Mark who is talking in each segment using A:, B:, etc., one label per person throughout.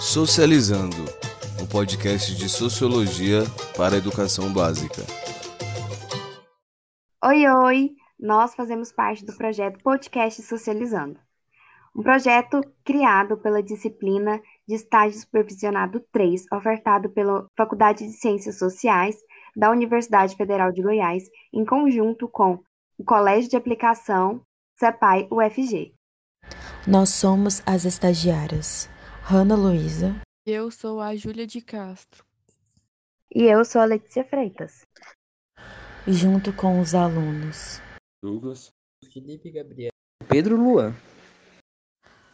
A: Socializando, um podcast de sociologia para a educação básica.
B: Oi, oi! Nós fazemos parte do projeto Podcast Socializando, um projeto criado pela disciplina de estágio supervisionado 3, ofertado pela Faculdade de Ciências Sociais da Universidade Federal de Goiás, em conjunto com o Colégio de Aplicação CEPAI UFG.
C: Nós somos as estagiárias Hanna Luísa.
D: Eu sou a Júlia de Castro.
B: E eu sou a Letícia Freitas.
C: Junto com os alunos
E: Douglas, Felipe Gabriel, Pedro Luan.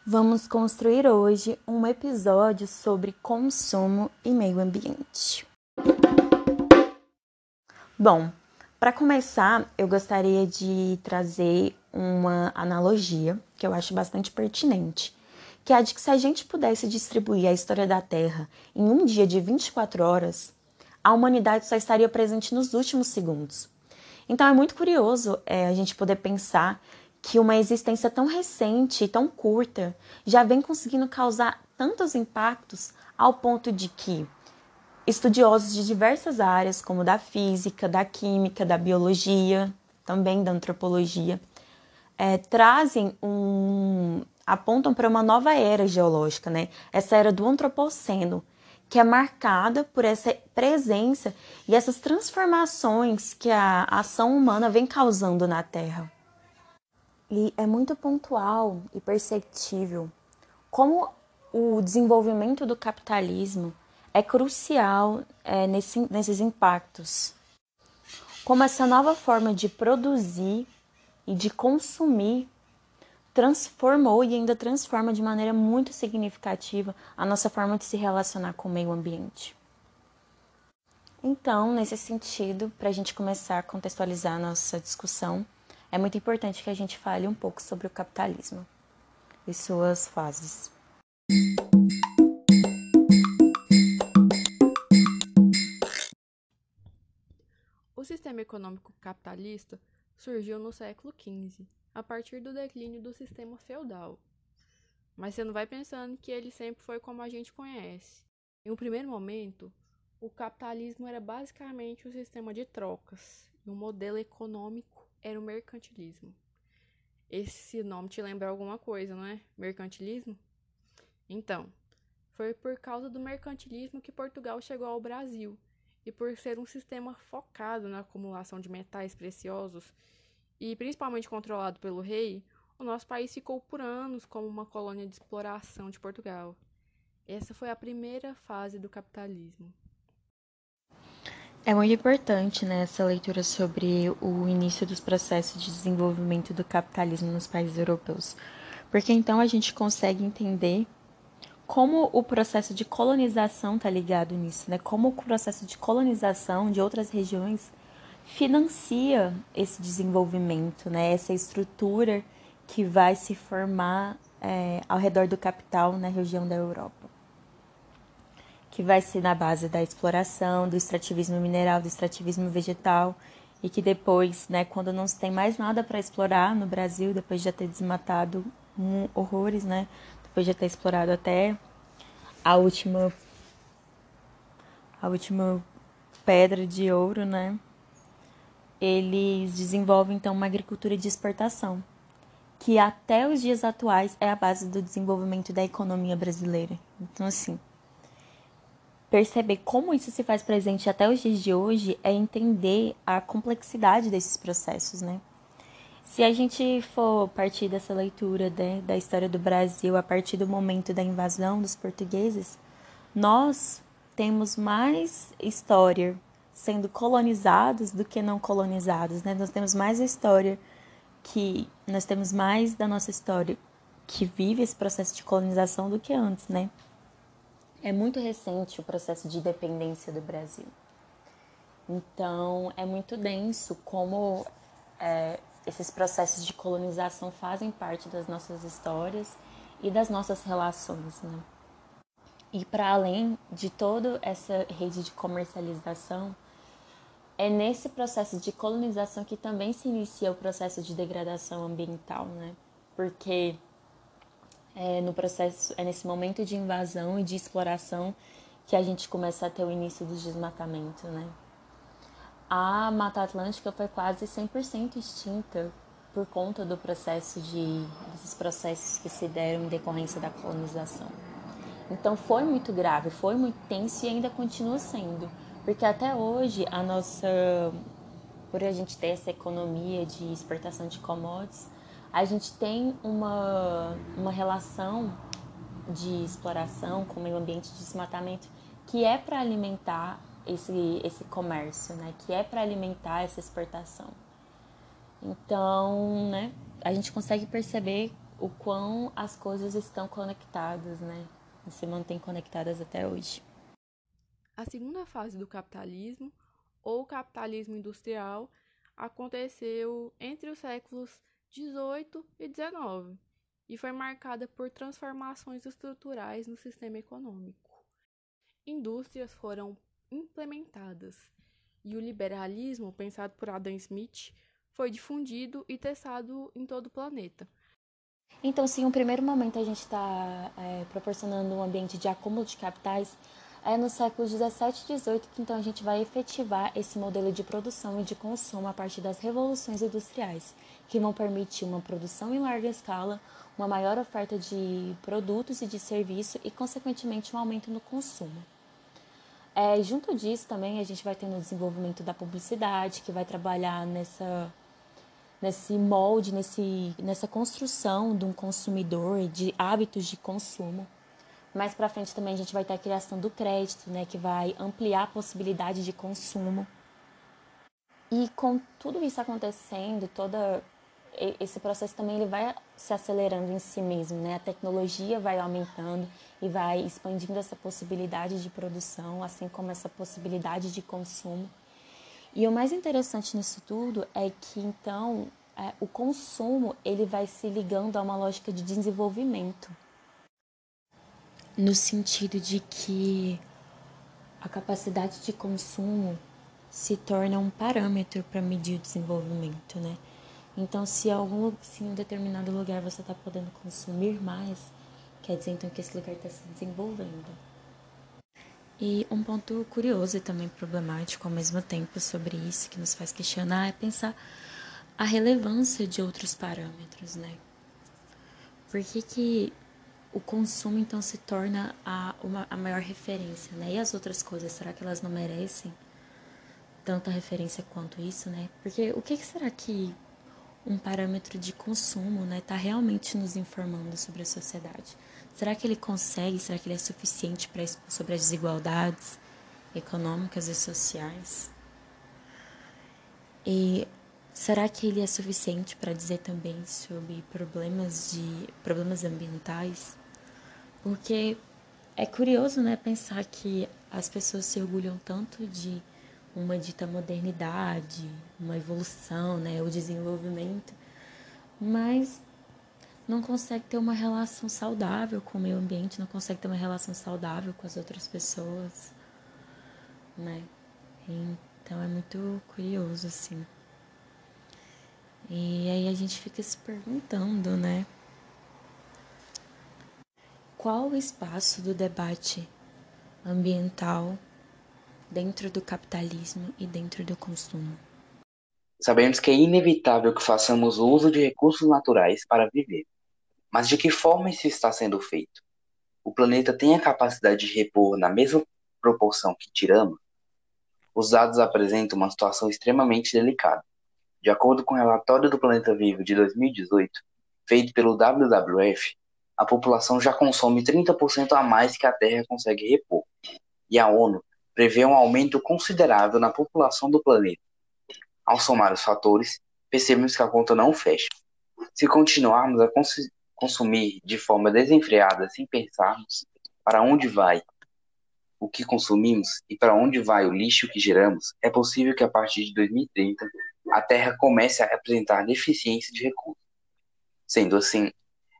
C: Vamos construir hoje um episódio sobre consumo e meio ambiente. Bom, para começar, eu gostaria de trazer uma analogia que eu acho bastante pertinente, que é de que se a gente pudesse distribuir a história da Terra em um dia de 24 horas, a humanidade só estaria presente nos últimos segundos. Então é muito curioso é, a gente poder pensar que uma existência tão recente tão curta já vem conseguindo causar tantos impactos ao ponto de que estudiosos de diversas áreas, como da física, da química, da biologia, também da antropologia, é, trazem um. Apontam para uma nova era geológica, né? Essa era do antropoceno, que é marcada por essa presença e essas transformações que a ação humana vem causando na Terra. E é muito pontual e perceptível como o desenvolvimento do capitalismo é crucial é, nesse, nesses impactos. Como essa nova forma de produzir e de consumir transformou e ainda transforma de maneira muito significativa a nossa forma de se relacionar com o meio ambiente. Então, nesse sentido, para a gente começar a contextualizar a nossa discussão, é muito importante que a gente fale um pouco sobre o capitalismo e suas fases.
D: O sistema econômico capitalista surgiu no século XV, a partir do declínio do sistema feudal. Mas você não vai pensando que ele sempre foi como a gente conhece. Em um primeiro momento, o capitalismo era basicamente um sistema de trocas e o modelo econômico era o mercantilismo. Esse nome te lembra alguma coisa, não é? Mercantilismo? Então, foi por causa do mercantilismo que Portugal chegou ao Brasil e por ser um sistema focado na acumulação de metais preciosos e principalmente controlado pelo rei, o nosso país ficou por anos como uma colônia de exploração de Portugal. Essa foi a primeira fase do capitalismo.
C: É muito importante né, essa leitura sobre o início dos processos de desenvolvimento do capitalismo nos países europeus, porque então a gente consegue entender como o processo de colonização está ligado nisso, né? Como o processo de colonização de outras regiões financia esse desenvolvimento, né? Essa estrutura que vai se formar é, ao redor do capital na região da Europa, que vai ser na base da exploração, do extrativismo mineral, do extrativismo vegetal e que depois, né, quando não se tem mais nada para explorar no Brasil, depois de já ter desmatado um, horrores, né, depois de ter explorado até a última a última pedra de ouro, né? Eles desenvolvem então uma agricultura de exportação, que até os dias atuais é a base do desenvolvimento da economia brasileira. Então assim, perceber como isso se faz presente até os dias de hoje é entender a complexidade desses processos, né? Se a gente for partir dessa leitura né, da história do Brasil a partir do momento da invasão dos portugueses, nós temos mais história sendo colonizados do que não colonizados, né? Nós temos mais história que nós temos mais da nossa história que vive esse processo de colonização do que antes, né? É muito recente o processo de independência do Brasil. Então, é muito denso como é, esses processos de colonização fazem parte das nossas histórias e das nossas relações, né? E para além de toda essa rede de comercialização, é nesse processo de colonização que também se inicia o processo de degradação ambiental, né? Porque é no processo, é nesse momento de invasão e de exploração que a gente começa a ter o início do desmatamento, né? A Mata Atlântica foi quase 100% extinta por conta do processo de desses processos que se deram em decorrência da colonização. Então foi muito grave, foi muito tenso e ainda continua sendo, porque até hoje a nossa por a gente ter essa economia de exportação de commodities, a gente tem uma, uma relação de exploração com o meio ambiente de desmatamento que é para alimentar esse, esse comércio, né? que é para alimentar essa exportação. Então, né, a gente consegue perceber o quão as coisas estão conectadas, né? E se mantêm conectadas até hoje.
D: A segunda fase do capitalismo, ou capitalismo industrial, aconteceu entre os séculos 18 e 19 e foi marcada por transformações estruturais no sistema econômico. Indústrias foram implementadas e o liberalismo, pensado por Adam Smith, foi difundido e testado em todo o planeta.
C: Então, se em um primeiro momento a gente está é, proporcionando um ambiente de acúmulo de capitais, é no século 17 e 18 que então a gente vai efetivar esse modelo de produção e de consumo a partir das revoluções industriais, que vão permitir uma produção em larga escala, uma maior oferta de produtos e de serviço e, consequentemente, um aumento no consumo. É, junto disso também a gente vai ter o desenvolvimento da publicidade, que vai trabalhar nessa, nesse molde, nesse, nessa construção de um consumidor, de hábitos de consumo. Mais para frente também a gente vai ter a criação do crédito, né, que vai ampliar a possibilidade de consumo. E com tudo isso acontecendo, toda esse processo também ele vai se acelerando em si mesmo, né? A tecnologia vai aumentando e vai expandindo essa possibilidade de produção, assim como essa possibilidade de consumo. E o mais interessante nisso tudo é que então é, o consumo ele vai se ligando a uma lógica de desenvolvimento, no sentido de que a capacidade de consumo se torna um parâmetro para medir o desenvolvimento, né? Então, se, algum, se em um determinado lugar você está podendo consumir mais, quer dizer então que esse lugar está se desenvolvendo. E um ponto curioso e também problemático ao mesmo tempo sobre isso que nos faz questionar é pensar a relevância de outros parâmetros, né? Por que, que o consumo então se torna a, uma, a maior referência, né? E as outras coisas, será que elas não merecem tanta referência quanto isso, né? Porque o que, que será que um parâmetro de consumo, né, está realmente nos informando sobre a sociedade. Será que ele consegue? Será que ele é suficiente para sobre as desigualdades econômicas e sociais? E será que ele é suficiente para dizer também sobre problemas de problemas ambientais? Porque é curioso, né, pensar que as pessoas se orgulham tanto de uma dita modernidade, uma evolução, né, o desenvolvimento, mas não consegue ter uma relação saudável com o meio ambiente, não consegue ter uma relação saudável com as outras pessoas, né? Então é muito curioso assim. E aí a gente fica se perguntando, né? Qual o espaço do debate ambiental dentro do capitalismo e dentro do consumo.
F: Sabemos que é inevitável que façamos uso de recursos naturais para viver. Mas de que forma isso está sendo feito? O planeta tem a capacidade de repor na mesma proporção que tiramos? Os dados apresentam uma situação extremamente delicada. De acordo com o relatório do Planeta Vivo de 2018, feito pelo WWF, a população já consome 30% a mais que a Terra consegue repor. E a ONU prevê um aumento considerável na população do planeta. Ao somar os fatores, percebemos que a conta não fecha. Se continuarmos a cons consumir de forma desenfreada sem pensarmos para onde vai o que consumimos e para onde vai o lixo que geramos, é possível que a partir de 2030 a Terra comece a apresentar deficiência de recursos. Sendo assim,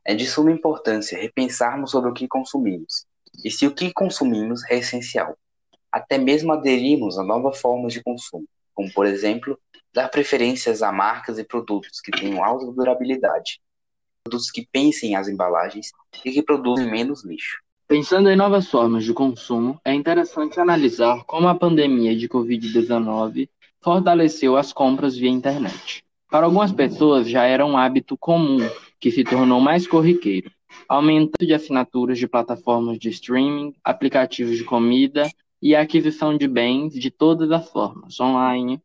F: é de suma importância repensarmos sobre o que consumimos e se o que consumimos é essencial até mesmo aderimos a novas formas de consumo, como, por exemplo, dar preferências a marcas e produtos que tenham alta durabilidade. produtos que pensem as embalagens e que produzem menos lixo.
E: Pensando em novas formas de consumo, é interessante analisar como a pandemia de Covid-19 fortaleceu as compras via internet. Para algumas pessoas já era um hábito comum, que se tornou mais corriqueiro. Aumento de assinaturas de plataformas de streaming, aplicativos de comida e aquisição de bens de todas as formas, online.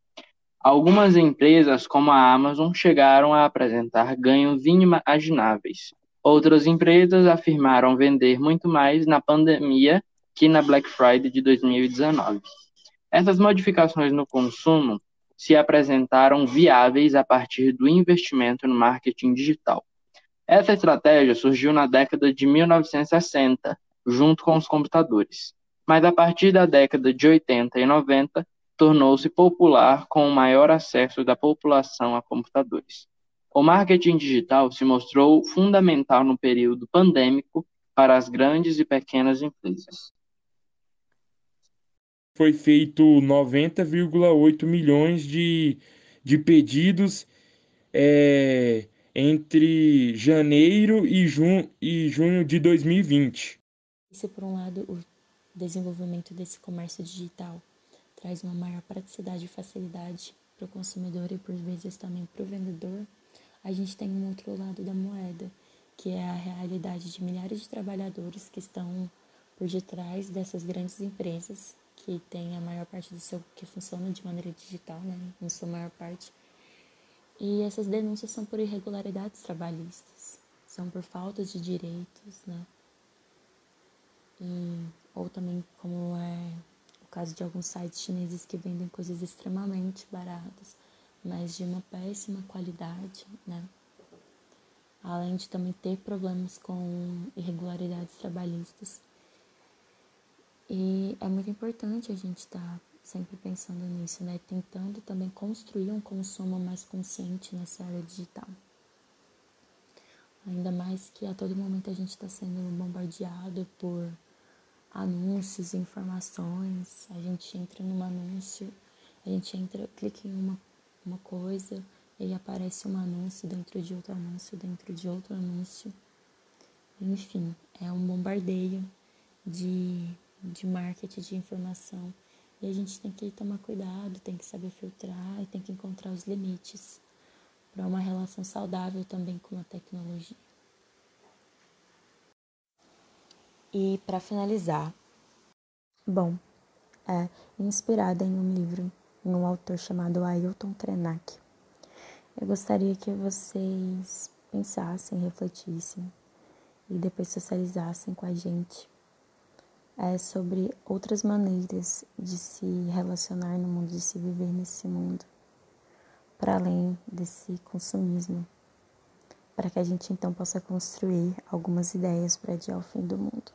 E: Algumas empresas, como a Amazon, chegaram a apresentar ganhos inimagináveis. Outras empresas afirmaram vender muito mais na pandemia que na Black Friday de 2019. Essas modificações no consumo se apresentaram viáveis a partir do investimento no marketing digital. Essa estratégia surgiu na década de 1960, junto com os computadores, mas a partir da década de 80 e 90 tornou-se popular com o maior acesso da população a computadores. O marketing digital se mostrou fundamental no período pandêmico para as grandes e pequenas empresas
G: foi feito 90,8 milhões de, de pedidos é, entre janeiro e, jun, e junho de 2020.
C: Isso, por um lado, o desenvolvimento desse comércio digital traz uma maior praticidade e facilidade para o consumidor e, por vezes, também para o vendedor. A gente tem um outro lado da moeda, que é a realidade de milhares de trabalhadores que estão por detrás dessas grandes empresas que tem a maior parte do seu que funciona de maneira digital, né, em sua maior parte. E essas denúncias são por irregularidades trabalhistas, são por faltas de direitos, né? E, ou também como é o caso de alguns sites chineses que vendem coisas extremamente baratas, mas de uma péssima qualidade, né? Além de também ter problemas com irregularidades trabalhistas. E é muito importante a gente estar tá sempre pensando nisso, né? Tentando também construir um consumo mais consciente nessa área digital. Ainda mais que a todo momento a gente está sendo bombardeado por anúncios, informações. A gente entra num anúncio, a gente entra, clica em uma, uma coisa e aparece um anúncio dentro de outro anúncio, dentro de outro anúncio. Enfim, é um bombardeio de de marketing de informação. E a gente tem que tomar cuidado, tem que saber filtrar e tem que encontrar os limites para uma relação saudável também com a tecnologia. E para finalizar, bom, é inspirada em um livro de um autor chamado Ailton Krenak. Eu gostaria que vocês pensassem, refletissem e depois socializassem com a gente é sobre outras maneiras de se relacionar no mundo, de se viver nesse mundo, para além desse consumismo, para que a gente então possa construir algumas ideias para adiar o fim do mundo.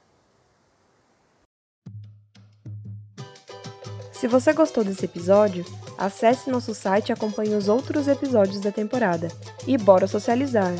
H: Se você gostou desse episódio, acesse nosso site e acompanhe os outros episódios da temporada. E bora socializar!